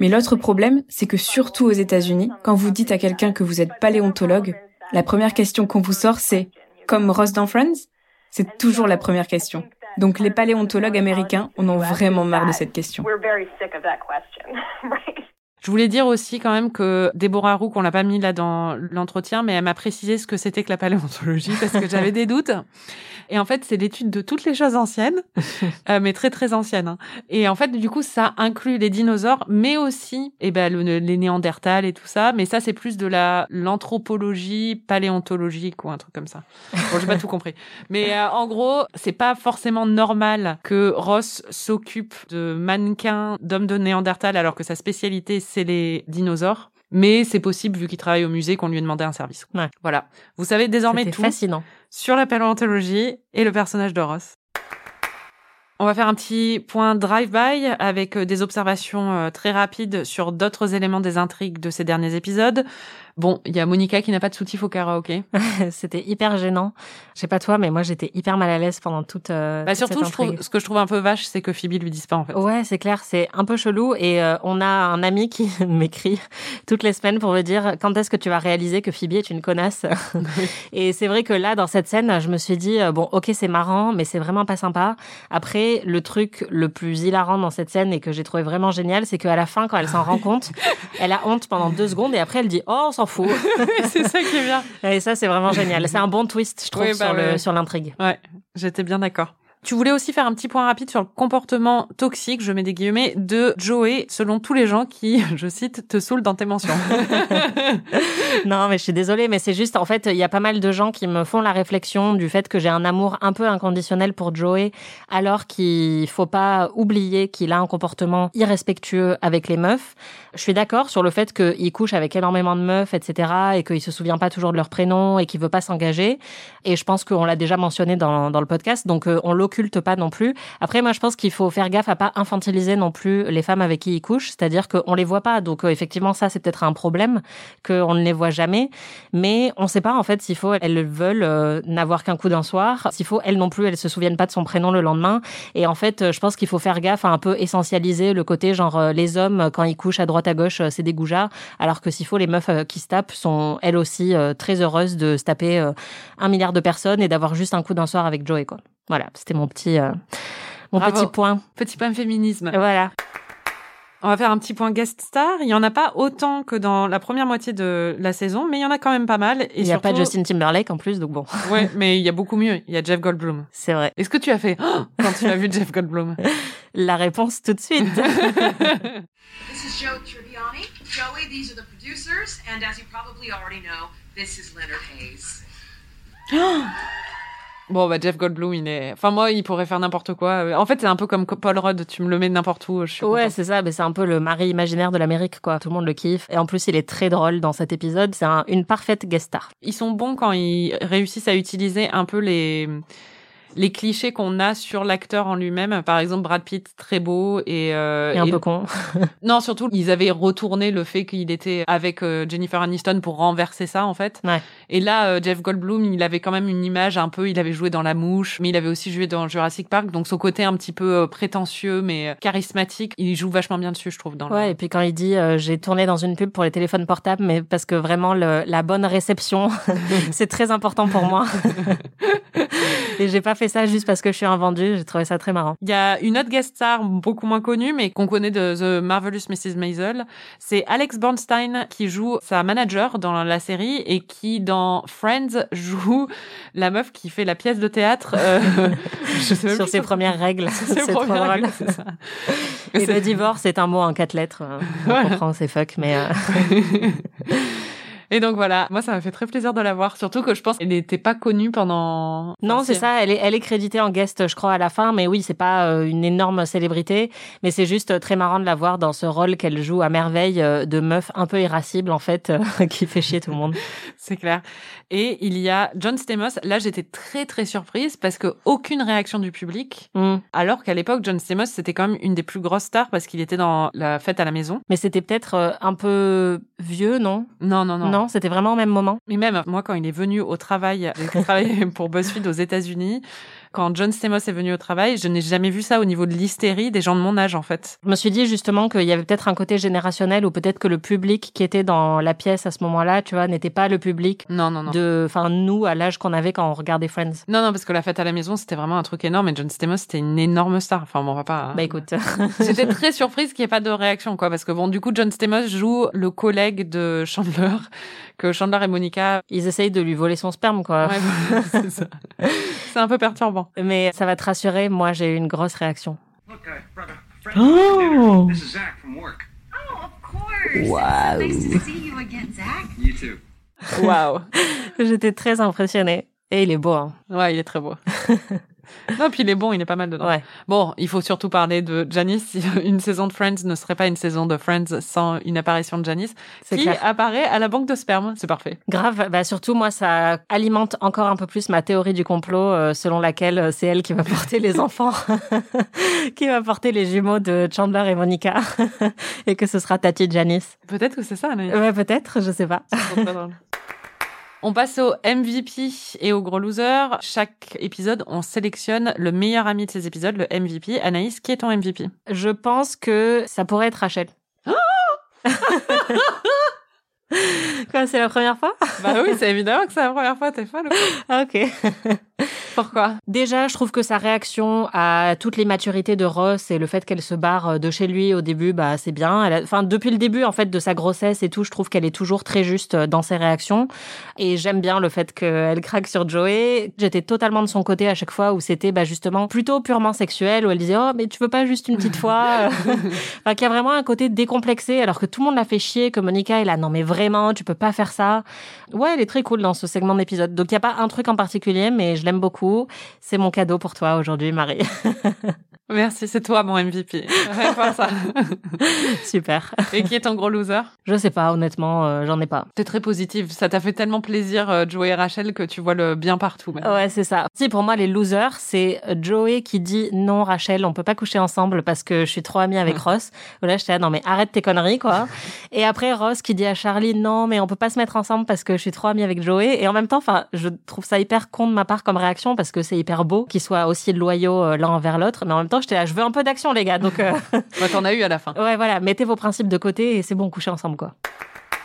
Mais l'autre problème, c'est que surtout aux États-Unis, quand vous dites à quelqu'un que vous êtes paléontologue, la première question qu'on vous sort, c'est comme Ross dans Friends C'est toujours la première question. Donc les paléontologues américains en ont vraiment marre de cette question. Je voulais dire aussi quand même que Déborah Roux, qu'on l'a pas mis là dans l'entretien, mais elle m'a précisé ce que c'était que la paléontologie parce que j'avais des doutes. Et en fait, c'est l'étude de toutes les choses anciennes, euh, mais très très anciennes. Hein. Et en fait, du coup, ça inclut les dinosaures, mais aussi eh ben, les néandertals et tout ça. Mais ça, c'est plus de la l'anthropologie paléontologique ou un truc comme ça. Bon, j'ai pas tout compris. Mais euh, en gros, c'est pas forcément normal que Ross s'occupe de mannequins d'hommes de néandertal alors que sa spécialité c'est les dinosaures. Mais c'est possible, vu qu'il travaille au musée, qu'on lui ait demandé un service. Voilà. Vous savez désormais tout fascinant. sur la paléontologie et le personnage de Ross. On va faire un petit point drive-by avec euh, des observations euh, très rapides sur d'autres éléments des intrigues de ces derniers épisodes. Bon, il y a Monica qui n'a pas de soutif au karaoké. C'était hyper gênant. Je sais pas toi, mais moi j'étais hyper mal à l'aise pendant toute. Euh, bah surtout, je trouve, ce que je trouve un peu vache, c'est que Phoebe lui dise pas en fait. Ouais, c'est clair, c'est un peu chelou. Et euh, on a un ami qui m'écrit toutes les semaines pour me dire quand est-ce que tu vas réaliser que Phoebe est une connasse? et c'est vrai que là, dans cette scène, je me suis dit euh, bon, ok, c'est marrant, mais c'est vraiment pas sympa. Après, le truc le plus hilarant dans cette scène et que j'ai trouvé vraiment génial, c'est qu'à la fin, quand elle s'en rend compte, elle a honte pendant deux secondes et après elle dit oh, on s'en fout. c'est ça qui est bien. Et ça, c'est vraiment génial. C'est un bon twist, je trouve, Oui, bah sur le- ouais. sur l'intrigue. Ouais, j'étais bien d'accord. Tu voulais aussi faire un petit point rapide sur le comportement toxique, je mets des guillemets, de Joey, selon tous les gens qui, je cite, te saoulent dans tes mentions. non, mais je suis désolée, mais c'est juste, en fait, il y a pas mal de gens qui me font la réflexion du fait que j'ai un amour un peu inconditionnel pour Joey, alors qu'il faut pas oublier qu'il a un comportement irrespectueux avec les meufs. Je suis d'accord sur le fait qu'il couche avec énormément de meufs, etc., et qu'il se souvient pas toujours de leur prénom et qu'il veut pas s'engager. Et je pense qu'on l'a déjà mentionné dans, dans le podcast, donc euh, on pas non plus. Après, moi, je pense qu'il faut faire gaffe à pas infantiliser non plus les femmes avec qui il couche, c'est-à-dire qu'on les voit pas. Donc, euh, effectivement, ça, c'est peut-être un problème qu'on ne les voit jamais. Mais on sait pas, en fait, s'il faut, elles veulent euh, n'avoir qu'un coup d'un soir. S'il faut, elles non plus, elles se souviennent pas de son prénom le lendemain. Et en fait, je pense qu'il faut faire gaffe à un peu essentialiser le côté genre les hommes quand ils couchent à droite à gauche, c'est des goujats, alors que s'il faut, les meufs qui se tapent sont elles aussi très heureuses de se taper un milliard de personnes et d'avoir juste un coup d'un soir avec Joey, quoi. Voilà, c'était mon petit, euh, mon petit point. Petit point féminisme. Voilà. On va faire un petit point guest star. Il y en a pas autant que dans la première moitié de la saison, mais il y en a quand même pas mal. Et il n'y a pas Justin Timberlake en plus, donc bon. Ouais, mais il y a beaucoup mieux. Il y a Jeff Goldblum. C'est vrai. Est-ce que tu as fait oh, quand tu as vu Jeff Goldblum? La réponse tout de suite. This is Joe Tribbiani. Joey, these are the producers, and as you probably already know, this is Leonard Hayes. Bon, bah, Jeff Goldblum, il est. Enfin, moi, il pourrait faire n'importe quoi. En fait, c'est un peu comme Paul Rudd, tu me le mets n'importe où. Je suis ouais, c'est ça. Mais c'est un peu le mari imaginaire de l'Amérique, quoi. Tout le monde le kiffe. Et en plus, il est très drôle dans cet épisode. C'est un, une parfaite guest star. Ils sont bons quand ils réussissent à utiliser un peu les les clichés qu'on a sur l'acteur en lui-même. Par exemple, Brad Pitt, très beau et, euh, et un peu con. non, surtout, ils avaient retourné le fait qu'il était avec euh, Jennifer Aniston pour renverser ça, en fait. Ouais. Et là, euh, Jeff Goldblum, il avait quand même une image un peu, il avait joué dans La Mouche, mais il avait aussi joué dans Jurassic Park, donc son côté un petit peu euh, prétentieux, mais euh, charismatique, il joue vachement bien dessus, je trouve. Dans ouais, le... et puis quand il dit j'ai tourné dans une pub pour les téléphones portables, mais parce que vraiment le, la bonne réception, c'est très important pour moi. et j'ai pas fait ça juste parce que je suis un vendu, j'ai trouvé ça très marrant. Il y a une autre guest star beaucoup moins connue, mais qu'on connaît de The Marvelous Mrs. Maisel. C'est Alex Bernstein qui joue sa manager dans la série et qui, dans Friends, joue la meuf qui fait la pièce de théâtre euh, sur ses premières règles. C'est trop drôle. Ça. Et le divorce est un mot en quatre lettres. On ouais. comprend, c'est fuck, mais... Euh... Et donc voilà, moi ça m'a fait très plaisir de la voir, surtout que je pense qu'elle n'était pas connue pendant. Non, c'est ça. Elle est, elle est créditée en guest, je crois, à la fin, mais oui, c'est pas euh, une énorme célébrité, mais c'est juste euh, très marrant de la voir dans ce rôle qu'elle joue à merveille euh, de meuf un peu irascible en fait, qui fait chier tout le monde. c'est clair. Et il y a John Stamos. Là, j'étais très très surprise parce que aucune réaction du public, mm. alors qu'à l'époque, John Stamos c'était quand même une des plus grosses stars parce qu'il était dans la fête à la maison. Mais c'était peut-être un peu vieux, non Non, non, non. Non, c'était vraiment au même moment. Mais même, moi, quand il est venu au travail, pour BuzzFeed aux États-Unis, quand John Stamos est venu au travail, je n'ai jamais vu ça au niveau de l'hystérie des gens de mon âge, en fait. Je me suis dit justement qu'il y avait peut-être un côté générationnel ou peut-être que le public qui était dans la pièce à ce moment-là, tu vois, n'était pas le public non, non, non. de, enfin, nous, à l'âge qu'on avait quand on regardait Friends. Non, non, parce que la fête à la maison, c'était vraiment un truc énorme et John Stamos, c'était une énorme star. Enfin, bon, on va pas. Bah écoute. J'étais très surprise qu'il n'y ait pas de réaction, quoi, parce que bon, du coup, John Stamos joue le collègue de Chandler, que Chandler et Monica. Ils essayent de lui voler son sperme, quoi. Ouais, c'est ça. c'est un peu perturbant. Mais ça va te rassurer, moi, j'ai eu une grosse réaction. Oh! This is Zach from work. Oh, of course. Wow. Nice to see you again, Zach. You too. Waouh. J'étais très impressionnée. Et il est beau, hein. Ouais, il est très beau. non, puis il est bon, il est pas mal dedans. Ouais. Bon, il faut surtout parler de Janice. Une saison de Friends ne serait pas une saison de Friends sans une apparition de Janice, qui clair. apparaît à la banque de sperme. C'est parfait. Grave, bah surtout moi ça alimente encore un peu plus ma théorie du complot euh, selon laquelle euh, c'est elle qui va porter les enfants, qui va porter les jumeaux de Chandler et Monica et que ce sera Tati Janice. Peut-être que c'est ça, Anaïs. Ouais, peut-être, je sais pas. On passe au MVP et au gros loser. Chaque épisode, on sélectionne le meilleur ami de ces épisodes, le MVP. Anaïs, qui est ton MVP Je pense que ça pourrait être Rachel. Quoi, c'est la première fois? Bah oui, c'est évidemment que c'est la première fois, t'es folle. Ah, ok. Pourquoi? Déjà, je trouve que sa réaction à toute l'immaturité de Ross et le fait qu'elle se barre de chez lui au début, bah c'est bien. Elle a... Enfin, depuis le début en fait de sa grossesse et tout, je trouve qu'elle est toujours très juste dans ses réactions. Et j'aime bien le fait qu'elle craque sur Joey. J'étais totalement de son côté à chaque fois où c'était bah, justement plutôt purement sexuel, où elle disait oh mais tu veux pas juste une petite fois. enfin, qu'il y a vraiment un côté décomplexé, alors que tout le monde l'a fait chier, que Monica est là non mais vraiment tu peux pas faire ça. Ouais, elle est très cool dans ce segment d'épisode. Donc il y a pas un truc en particulier, mais je l'aime beaucoup. C'est mon cadeau pour toi aujourd'hui, Marie. Merci, c'est toi mon MVP. Ça. Super. Et qui est ton gros loser? Je sais pas, honnêtement, euh, j'en ai pas. T'es très positive. Ça t'a fait tellement plaisir, euh, Joey et Rachel, que tu vois le bien partout. Ouais, c'est ça. Si pour moi les losers, c'est Joey qui dit non, Rachel, on peut pas coucher ensemble parce que je suis trop amie avec Ross. Là, j'étais là, non mais arrête tes conneries quoi. et après Ross qui dit à Charlie non, mais on peut pas se mettre ensemble parce que je suis trop amie avec Joey. Et en même temps, enfin, je trouve ça hyper con de ma part comme réaction parce que c'est hyper beau qu'ils soient aussi loyaux euh, l'un envers l'autre. Mais en même temps, j'étais là, je veux un peu d'action les gars. Donc, euh... ouais, t'en as eu à la fin. Ouais, voilà, mettez vos principes de côté et c'est bon, coucher ensemble quoi.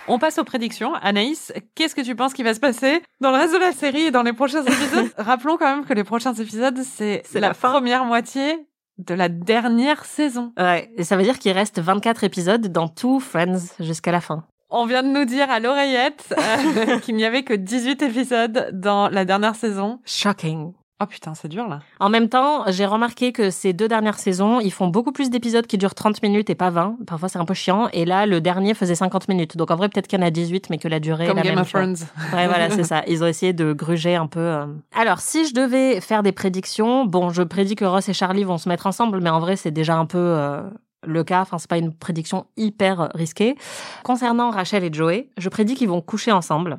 On passe aux prédictions. Anaïs, qu'est-ce que tu penses qui va se passer dans le reste de la série et dans les prochains épisodes? Rappelons quand même que les prochains épisodes, c'est la, la première moitié de la dernière saison. Ouais, et ça veut dire qu'il reste 24 épisodes dans tout Friends jusqu'à la fin. On vient de nous dire à l'oreillette euh, qu'il n'y avait que 18 épisodes dans la dernière saison. Shocking. Oh putain, c'est dur là. En même temps, j'ai remarqué que ces deux dernières saisons, ils font beaucoup plus d'épisodes qui durent 30 minutes et pas 20. Parfois, c'est un peu chiant. Et là, le dernier faisait 50 minutes. Donc en vrai, peut-être qu'il y en a 18, mais que la durée Comme est la Game même. of Thrones. Ouais, voilà, c'est ça. Ils ont essayé de gruger un peu. euh. Alors, si je devais faire des prédictions, bon, je prédis que Ross et Charlie vont se mettre ensemble, mais en vrai, c'est déjà un peu euh, le cas. Enfin, c'est pas une prédiction hyper risquée. Concernant Rachel et Joey, je prédis qu'ils vont coucher ensemble,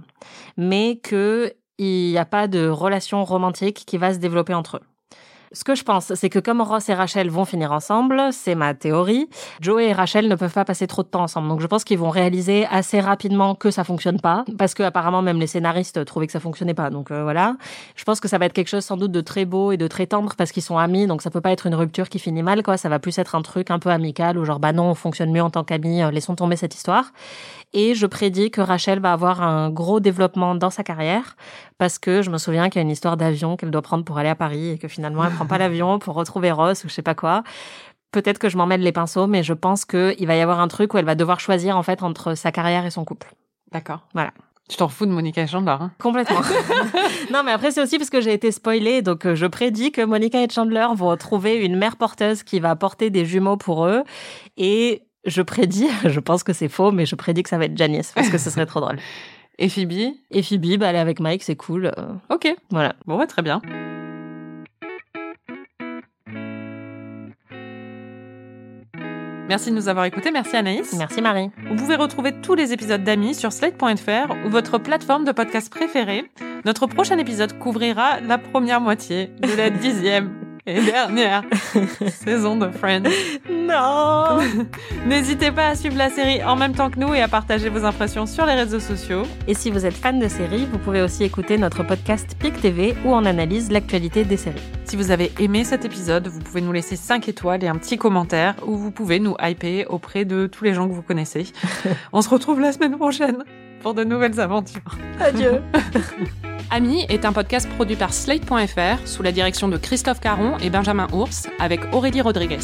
mais que il n'y a pas de relation romantique qui va se développer entre eux. Ce que je pense, c'est que comme Ross et Rachel vont finir ensemble, c'est ma théorie, Joey et Rachel ne peuvent pas passer trop de temps ensemble. Donc je pense qu'ils vont réaliser assez rapidement que ça fonctionne pas, parce que apparemment même les scénaristes trouvaient que ça fonctionnait pas. Donc euh, voilà, je pense que ça va être quelque chose sans doute de très beau et de très tendre parce qu'ils sont amis, donc ça peut pas être une rupture qui finit mal, quoi. Ça va plus être un truc un peu amical ou genre bah non, on fonctionne mieux en tant qu'amis, euh, laissons tomber cette histoire. Et je prédis que Rachel va avoir un gros développement dans sa carrière parce que je me souviens qu'il y a une histoire d'avion qu'elle doit prendre pour aller à Paris et que finalement elle prend pas l'avion pour retrouver Ross ou je sais pas quoi. Peut-être que je m'emmène les pinceaux, mais je pense qu'il va y avoir un truc où elle va devoir choisir en fait entre sa carrière et son couple. D'accord. Voilà. Tu t'en fous de Monica et Chandler, hein? Complètement. non, mais après, c'est aussi parce que j'ai été spoilée. Donc, euh, je prédis que Monica et Chandler vont trouver une mère porteuse qui va porter des jumeaux pour eux. Et je prédis, je pense que c'est faux, mais je prédis que ça va être Janice parce que ce serait trop drôle. Et Phoebe? Et Phoebe, bah, elle est avec Mike, c'est cool. euh, Ok. Voilà. Bon, ouais, très bien. Merci de nous avoir écoutés. Merci Anaïs. Merci Marie. Vous pouvez retrouver tous les épisodes d'Amis sur slate.fr ou votre plateforme de podcast préférée. Notre prochain épisode couvrira la première moitié de la dixième et dernière saison de Friends. Non N'hésitez pas à suivre la série en même temps que nous et à partager vos impressions sur les réseaux sociaux. Et si vous êtes fan de séries, vous pouvez aussi écouter notre podcast PIC TV où on analyse l'actualité des séries. Si vous avez aimé cet épisode, vous pouvez nous laisser 5 étoiles et un petit commentaire ou vous pouvez nous hyper auprès de tous les gens que vous connaissez. On se retrouve la semaine prochaine pour de nouvelles aventures. Adieu Ami est un podcast produit par Slate.fr sous la direction de Christophe Caron et Benjamin Ours avec Aurélie Rodriguez.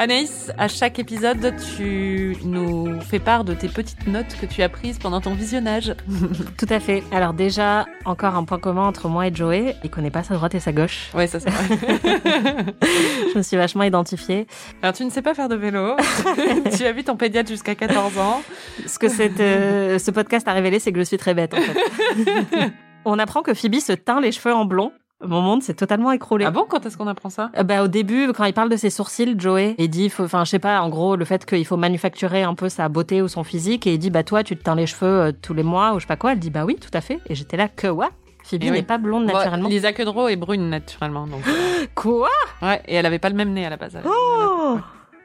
Anaïs, à chaque épisode, tu nous fais part de tes petites notes que tu as prises pendant ton visionnage. Tout à fait. Alors déjà, encore un point commun entre moi et Joey, il connaît pas sa droite et sa gauche. Ouais, ça c'est vrai. Je me suis vachement identifiée. Alors tu ne sais pas faire de vélo, tu as vu ton pédiatre jusqu'à 14 ans. Ce que cette, euh, ce podcast a révélé, c'est que je suis très bête en fait. On apprend que Phoebe se teint les cheveux en blond. Mon monde s'est totalement écroulé. Ah bon Quand est-ce qu'on apprend ça? Euh, Bah au début, quand il parle de ses sourcils, Joey, il dit, enfin je sais pas, en gros le fait qu'il faut manufacturer un peu sa beauté ou son physique, et il dit bah toi tu te teins les cheveux euh, tous les mois ou je sais pas quoi. Elle dit bah oui, tout à fait. Et j'étais là que what? Phoebe Eh n'est pas blonde Bon, naturellement. Lisa Kudrow est brune naturellement. Donc... Quoi? Ouais, et elle avait pas le même nez à la base. elle. Oh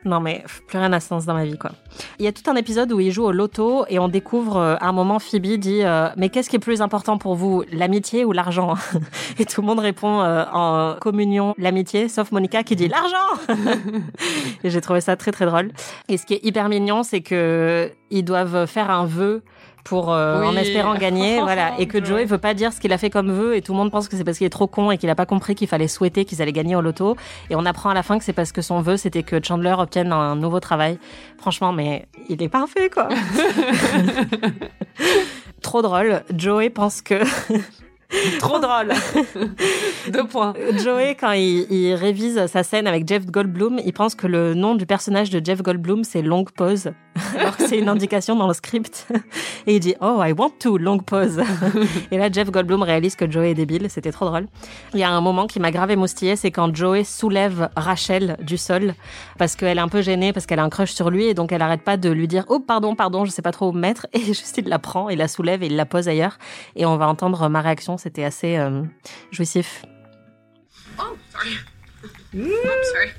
Non mais plus rien à sens dans ma vie quoi. Il y a tout un épisode où il joue au loto et on découvre euh, à un moment Phoebe dit euh, mais qu'est-ce qui est plus important pour vous l'amitié ou l'argent? Et tout le monde répond euh, en communion l'amitié sauf Monica qui dit l'argent. et j'ai trouvé ça très très drôle. Et ce qui est hyper mignon c'est que ils doivent faire un vœu pour euh, Oui. en espérant gagner voilà et que Joey veut pas dire ce qu'il a fait comme vœu et tout le monde pense que c'est parce qu'il est trop con et qu'il a pas compris qu'il fallait souhaiter qu'ils allaient gagner au loto et on apprend à la fin que c'est parce que son vœu c'était que Chandler obtienne un nouveau travail franchement mais il est parfait quoi trop drôle Joey pense que Trop drôle. Deux points. Joey, quand il, il révise sa scène avec Jeff Goldblum, il pense que le nom du personnage de Jeff Goldblum, c'est Long Pause, alors que c'est une indication dans le script. Et il dit, Oh, I want to, Long Pause. Et là, Jeff Goldblum réalise que Joey est débile. C'était trop drôle. Il y a un moment qui m'a grave émoustillé, c'est quand Joey soulève Rachel du sol, parce qu'elle est un peu gênée, parce qu'elle a un crush sur lui, et donc elle arrête pas de lui dire, Oh, pardon, pardon, je sais pas trop où me mettre. Et juste, il la prend, il la soulève et il la pose ailleurs. Et on va entendre ma réaction. C'était assez euh, jouissif. Oh, sorry. Oops, sorry.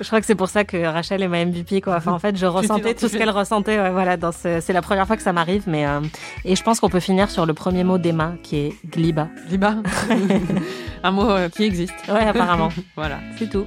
Je crois que c'est pour ça que Rachel est ma MVP quoi. Enfin en fait, je ressentais tout ce qu'elle ressentait. Ouais, voilà, dans ce... c'est la première fois que ça m'arrive, mais euh, et je pense qu'on peut finir sur le premier mot d'Emma qui est gliba. Liba. Un mot euh, qui existe. Ouais, apparemment. voilà. C'est tout.